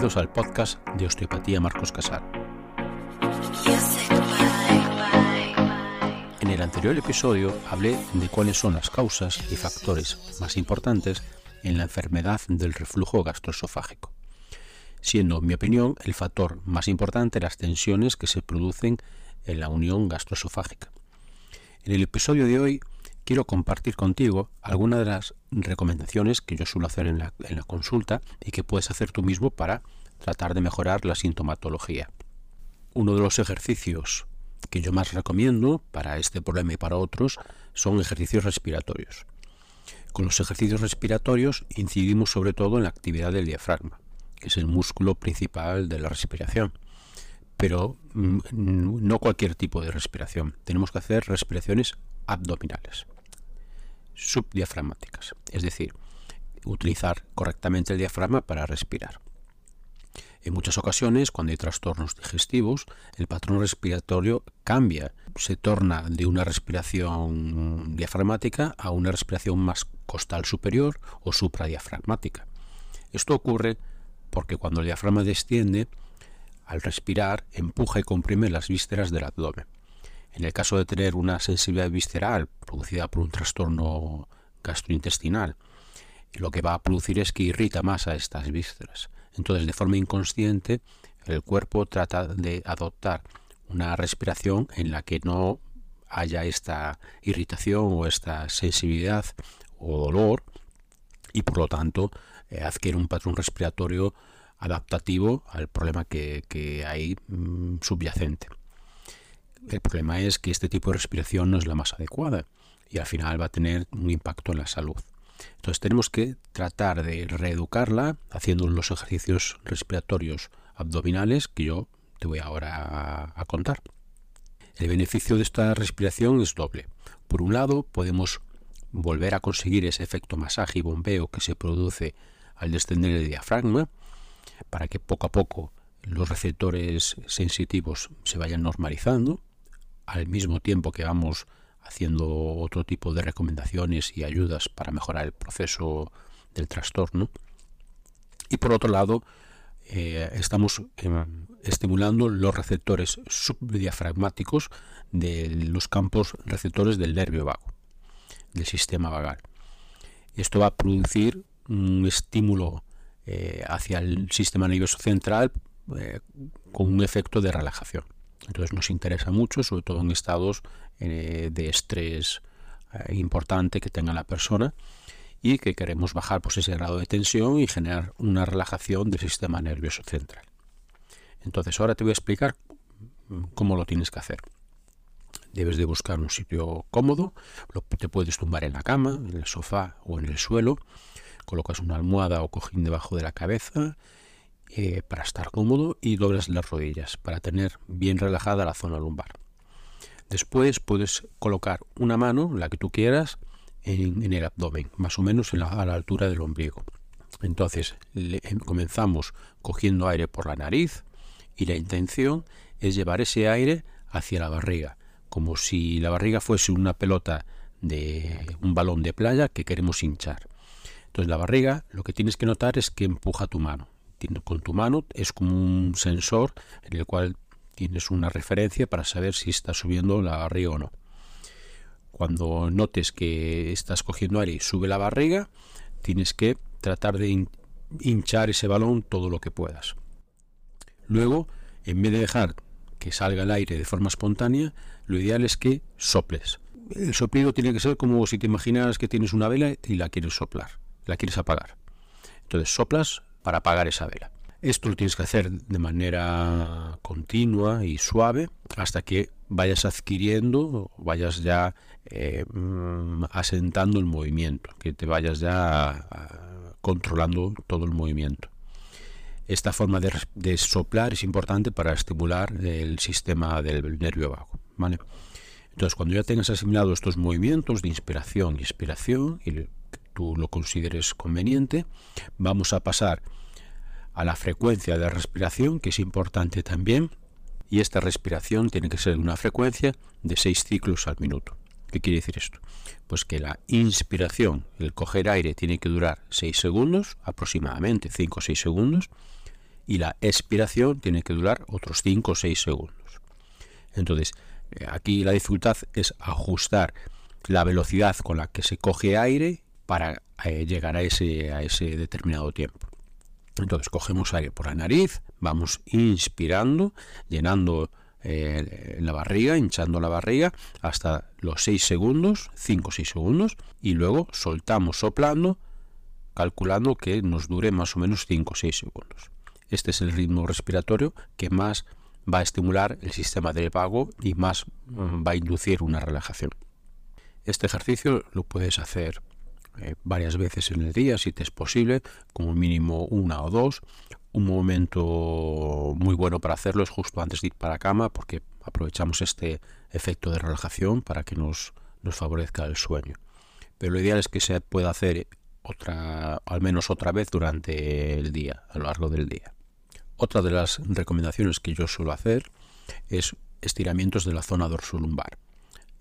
Bienvenidos al podcast de Osteopatía Marcos Casar. En el anterior episodio hablé de cuáles son las causas y factores más importantes en la enfermedad del reflujo gastroesofágico, siendo, en mi opinión, el factor más importante las tensiones que se producen en la unión gastroesofágica. En el episodio de hoy quiero compartir contigo algunas de las recomendaciones que yo suelo hacer en la, consulta y que puedes hacer tú mismo para tratar de mejorar la sintomatología. Uno de los ejercicios que yo más recomiendo para este problema y para otros son ejercicios respiratorios. Con los ejercicios respiratorios incidimos sobre todo en la actividad del diafragma, que es el músculo principal de la respiración. Pero mm, no cualquier tipo de respiración. Tenemos que hacer respiraciones abdominales subdiafragmáticas, es decir, utilizar correctamente el diafragma para respirar. En muchas ocasiones, cuando hay trastornos digestivos, el patrón respiratorio cambia, se torna de una respiración diafragmática a una respiración más costal superior o supradiafragmática. Esto ocurre porque cuando el diafragma desciende, al respirar, empuja y comprime las vísceras del abdomen. En el caso de tener una sensibilidad visceral producida por un trastorno gastrointestinal, lo que va a producir es que irrita más a estas vísceras. Entonces, de forma inconsciente, el cuerpo trata de adoptar una respiración en la que no haya esta irritación o esta sensibilidad o dolor y por lo tanto eh, adquiere un patrón respiratorio adaptativo al problema que, hay mm, subyacente. El problema es que este tipo de respiración no es la más adecuada y al final va a tener un impacto en la salud. Entonces tenemos que tratar de reeducarla haciendo los ejercicios respiratorios abdominales que yo te voy ahora a, contar. El beneficio de esta respiración es doble. Por un lado, podemos volver a conseguir ese efecto masaje y bombeo que se produce al descender el diafragma para que poco a poco los receptores sensitivos se vayan normalizando al mismo tiempo que vamos haciendo otro tipo de recomendaciones y ayudas para mejorar el proceso del trastorno. Y por otro lado, eh, estamos em, estimulando los receptores subdiafragmáticos de los campos receptores del nervio vago, del sistema vagal. Esto va a producir un estímulo eh, hacia el sistema nervioso central eh, con un efecto de relajación. Entonces nos interesa mucho, sobre todo en estados eh, de estrés eh, importante que tenga la persona y que queremos bajar pues, ese grado de tensión y generar una relajación del sistema nervioso central. Entonces ahora te voy a explicar cómo lo tienes que hacer. Debes de buscar un sitio cómodo, te puedes tumbar en la cama, en el sofá o en el suelo, colocas una almohada o cojín debajo de la cabeza eh, para estar cómodo y doblas las rodillas para tener bien relajada la zona lumbar. Después puedes colocar una mano, la que tú quieras, en, el abdomen, más o menos a la altura del ombligo. Entonces em, comenzamos cogiendo aire por la nariz y la intención es llevar ese aire hacia la barriga, como si la barriga fuese una pelota de un balón de playa que queremos hinchar. Entonces la barriga lo que tienes que notar es que empuja tu mano con tu mano es como un sensor en el cual tienes una referencia para saber si está subiendo la barriga o no. Cuando notes que estás cogiendo aire y sube la barriga, tienes que tratar de hinchar ese balón todo lo que puedas. Luego, en vez de dejar que salga el aire de forma espontánea, lo ideal es que soples. El soplido tiene que ser como si te imaginas que tienes una vela y la quieres soplar, la quieres apagar. Entonces soplas para apagar esa vela. Esto lo tienes que hacer de manera continua y suave hasta que vayas adquiriendo, vayas ya eh, mm, asentando el movimiento, que te vayas ya controlando todo el movimiento. Esta forma de, soplar es importante para estimular el sistema del nervio vago. ¿vale? Entonces, cuando ya tengas asimilado estos movimientos de inspiración y expiración, lo consideres conveniente, vamos a pasar a la frecuencia de respiración, que es importante también, y esta respiración tiene que ser una frecuencia de 6 ciclos al minuto. ¿Qué quiere decir esto? Pues que la inspiración, el coger aire, tiene que durar 6 segundos, aproximadamente 5 o 6 segundos, y la expiración tiene que durar otros 5 o 6 segundos. Entonces, eh, aquí la dificultad es ajustar la velocidad con la que se coge aire para eh, llegar a ese, a ese determinado tiempo. Entonces cogemos aire por la nariz, vamos inspirando, llenando eh, la barriga, hinchando la barriga hasta los 6 segundos, 5 o 6 segundos, y luego soltamos soplando, calculando que nos dure más o menos 5 o 6 segundos. Este es el ritmo respiratorio que más va a estimular el sistema del vago y más mm, va a inducir una relajación. Este ejercicio lo puedes hacer eh, varias veces en el día, si te es posible, como mínimo una o dos. Un momento muy bueno para hacerlo es justo antes de ir para cama, porque aprovechamos este efecto de relajación para que nos, nos favorezca el sueño. Pero lo ideal es que se pueda hacer otra, al menos otra vez durante el día, a lo largo del día. Otra de las recomendaciones que yo suelo hacer es estiramientos de la zona dorsolumbar.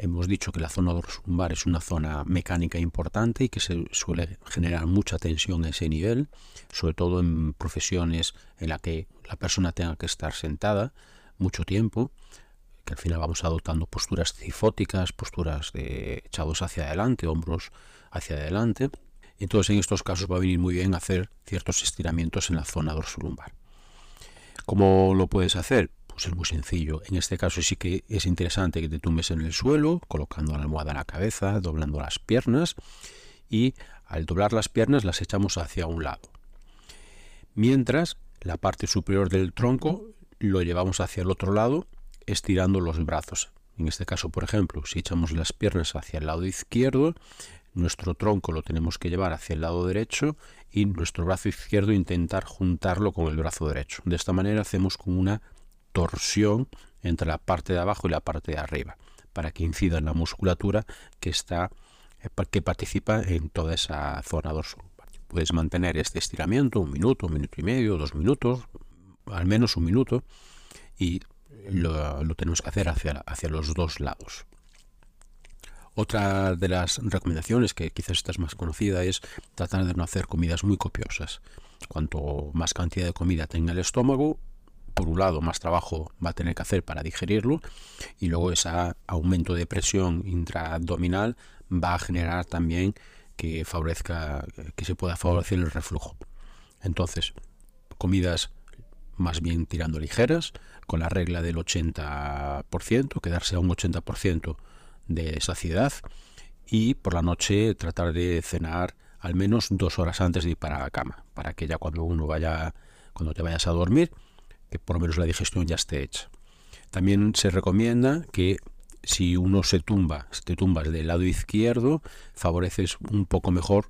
Hemos dicho que la zona dorsolumbar es una zona mecánica importante y que se suele generar mucha tensión a ese nivel, sobre todo en profesiones en las que la persona tenga que estar sentada mucho tiempo, que al final vamos adoptando posturas cifóticas, posturas de echados hacia adelante, hombros hacia adelante. Entonces en estos casos va a venir muy bien hacer ciertos estiramientos en la zona dorsolumbar. ¿Cómo lo puedes hacer? Pues es muy sencillo. En este caso sí que es interesante que te tumbes en el suelo, colocando la almohada en la cabeza, doblando las piernas y al doblar las piernas las echamos hacia un lado. Mientras la parte superior del tronco lo llevamos hacia el otro lado, estirando los brazos. En este caso, por ejemplo, si echamos las piernas hacia el lado izquierdo, nuestro tronco lo tenemos que llevar hacia el lado derecho y nuestro brazo izquierdo intentar juntarlo con el brazo derecho. De esta manera hacemos como una torsión entre la parte de abajo y la parte de arriba para que incida en la musculatura que está eh, que participa en toda esa zona dorsal. Puedes mantener este estiramiento un minuto, un minuto y medio, dos minutos, al menos un minuto y lo, tenemos que hacer hacia, hacia los dos lados. Otra de las recomendaciones, que quizás esta es más conocida, es tratar de no hacer comidas muy copiosas. Cuanto más cantidad de comida tenga el estómago, por un lado, más trabajo va a tener que hacer para digerirlo y luego ese aumento de presión intraabdominal va a generar también que favorezca que se pueda favorecer el reflujo. Entonces, comidas más bien tirando ligeras, con la regla del 80%, quedarse a un 80% de saciedad y por la noche tratar de cenar al menos dos horas antes de ir para la cama, para que ya cuando uno vaya, cuando te vayas a dormir, que por lo menos la digestión ya esté hecha. También se recomienda que si uno se tumba, si te tumbas del lado izquierdo, favoreces un poco mejor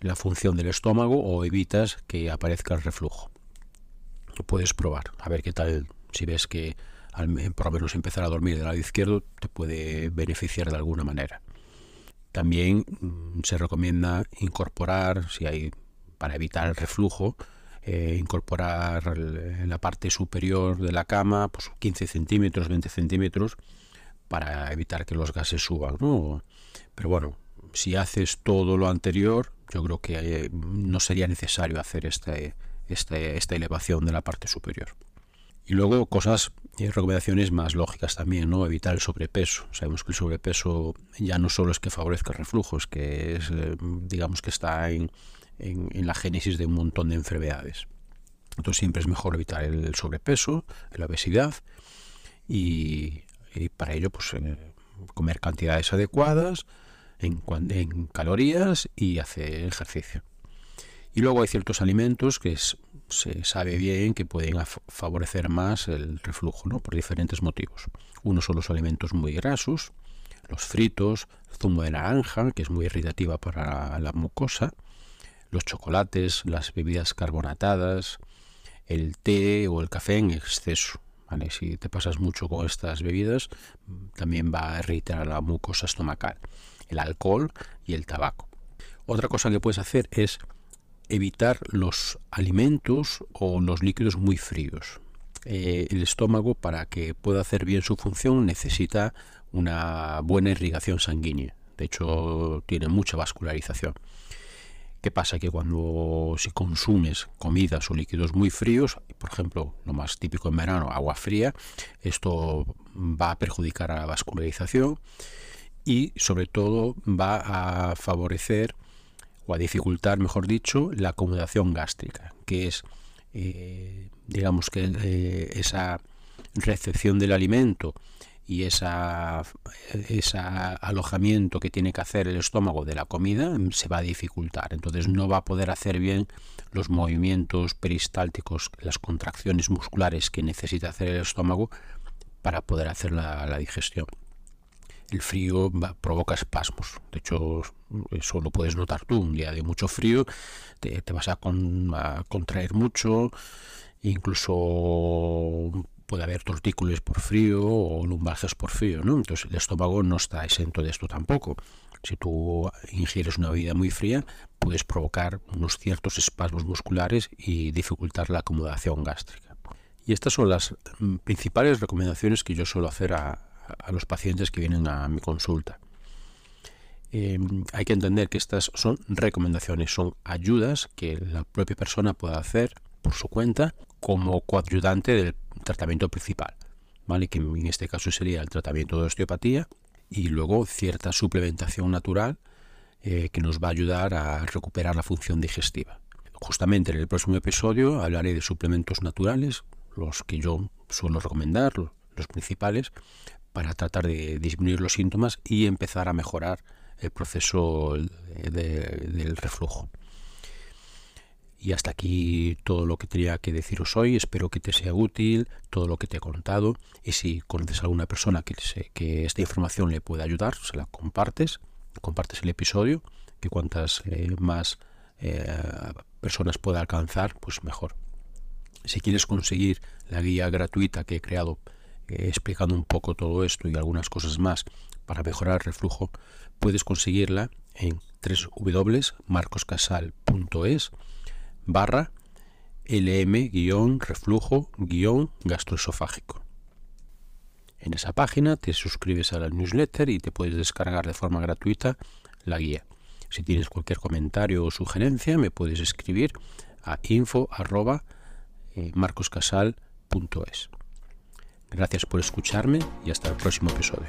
la función del estómago o evitas que aparezca el reflujo. Lo puedes probar, a ver qué tal, si ves que por lo menos empezar a dormir del lado izquierdo te puede beneficiar de alguna manera. También mm, se recomienda incorporar, si hay para evitar el reflujo, eh, incorporar en la parte superior de la cama pues 15 centímetros, 20 centímetros para evitar que los gases suban. ¿no? Pero bueno, si haces todo lo anterior, yo creo que eh, no sería necesario hacer este, este, esta elevación de la parte superior. Y luego cosas y recomendaciones más lógicas también, ¿no? Evitar el sobrepeso. Sabemos que el sobrepeso ya no solo es que favorezca el reflujo, es que es, eh, digamos que está en, en, la génesis de un montón de enfermedades. Entonces siempre es mejor evitar el sobrepeso, la obesidad y, para ello pues eh, comer cantidades adecuadas en, en calorías y hacer ejercicio. Y luego hay ciertos alimentos que se sabe bien que pueden favorecer más el reflujo, ¿no? por diferentes motivos. Uno son los alimentos muy grasos, los fritos, zumo de naranja, que es muy irritativa para la mucosa, los chocolates, las bebidas carbonatadas, el té o el café en exceso. Si te pasas mucho con estas bebidas, también va a irritar la mucosa estomacal, el alcohol y el tabaco. Otra cosa que puedes hacer es evitar los alimentos o los líquidos muy fríos. Eh, el estómago, para que pueda hacer bien su función, necesita una buena irrigación sanguínea. De hecho, tiene mucha vascularización. ¿Qué pasa? Que cuando si consumes comidas o líquidos muy fríos, por ejemplo, lo más típico en verano, agua fría, esto va a perjudicar a la vascularización y sobre todo va a favorecer o a dificultar, mejor dicho, la acomodación gástrica, que es, eh, digamos que eh, esa recepción del alimento y esa, ese alojamiento que tiene que hacer el estómago de la comida se va a dificultar. Entonces no va a poder hacer bien los movimientos peristálticos, las contracciones musculares que necesita hacer el estómago para poder hacer la digestión el frío provoca espasmos. De hecho, eso lo puedes notar tú. Un día de mucho frío te, vas a, contraer mucho, incluso puede haber tortícolis por frío o lumbalgias por frío, ¿no? Entonces el estómago no está exento de esto tampoco. Si tú ingieres una bebida muy fría, puedes provocar unos ciertos espasmos musculares y dificultar la acomodación gástrica. Y estas son las mm, principales recomendaciones que yo suelo hacer a, los pacientes que vienen a mi consulta. Em, hay que entender que estas son recomendaciones, son ayudas que la propia persona puede hacer por su cuenta como coayudante del tratamiento principal, ¿vale? que en este caso sería el tratamiento de osteopatía y luego cierta suplementación natural eh, que nos va a ayudar a recuperar la función digestiva. Justamente en el próximo episodio hablaré de suplementos naturales, los que yo suelo recomendar, los principales, para tratar de disminuir los síntomas y empezar a mejorar el proceso del reflujo. Y hasta aquí todo lo que tenía que deciros hoy. Espero que te sea útil todo lo que te he contado. Y si conoces a alguna persona que, esta información le pueda ayudar, se la compartes, compartes el episodio, que cuantas eh, más eh, personas pueda alcanzar, pues mejor. Si quieres conseguir la guía gratuita que he creado explicando un poco todo esto y algunas cosas más para mejorar el reflujo, puedes conseguirla en www.marcoscasal.es barra lm-reflujo-gastroesofágico. En esa página te suscribes a la newsletter y te puedes descargar de forma gratuita la guía. Si tienes cualquier comentario o sugerencia, me puedes escribir a info.marcoscasal.es. Gracias por escucharme y hasta el próximo episodio.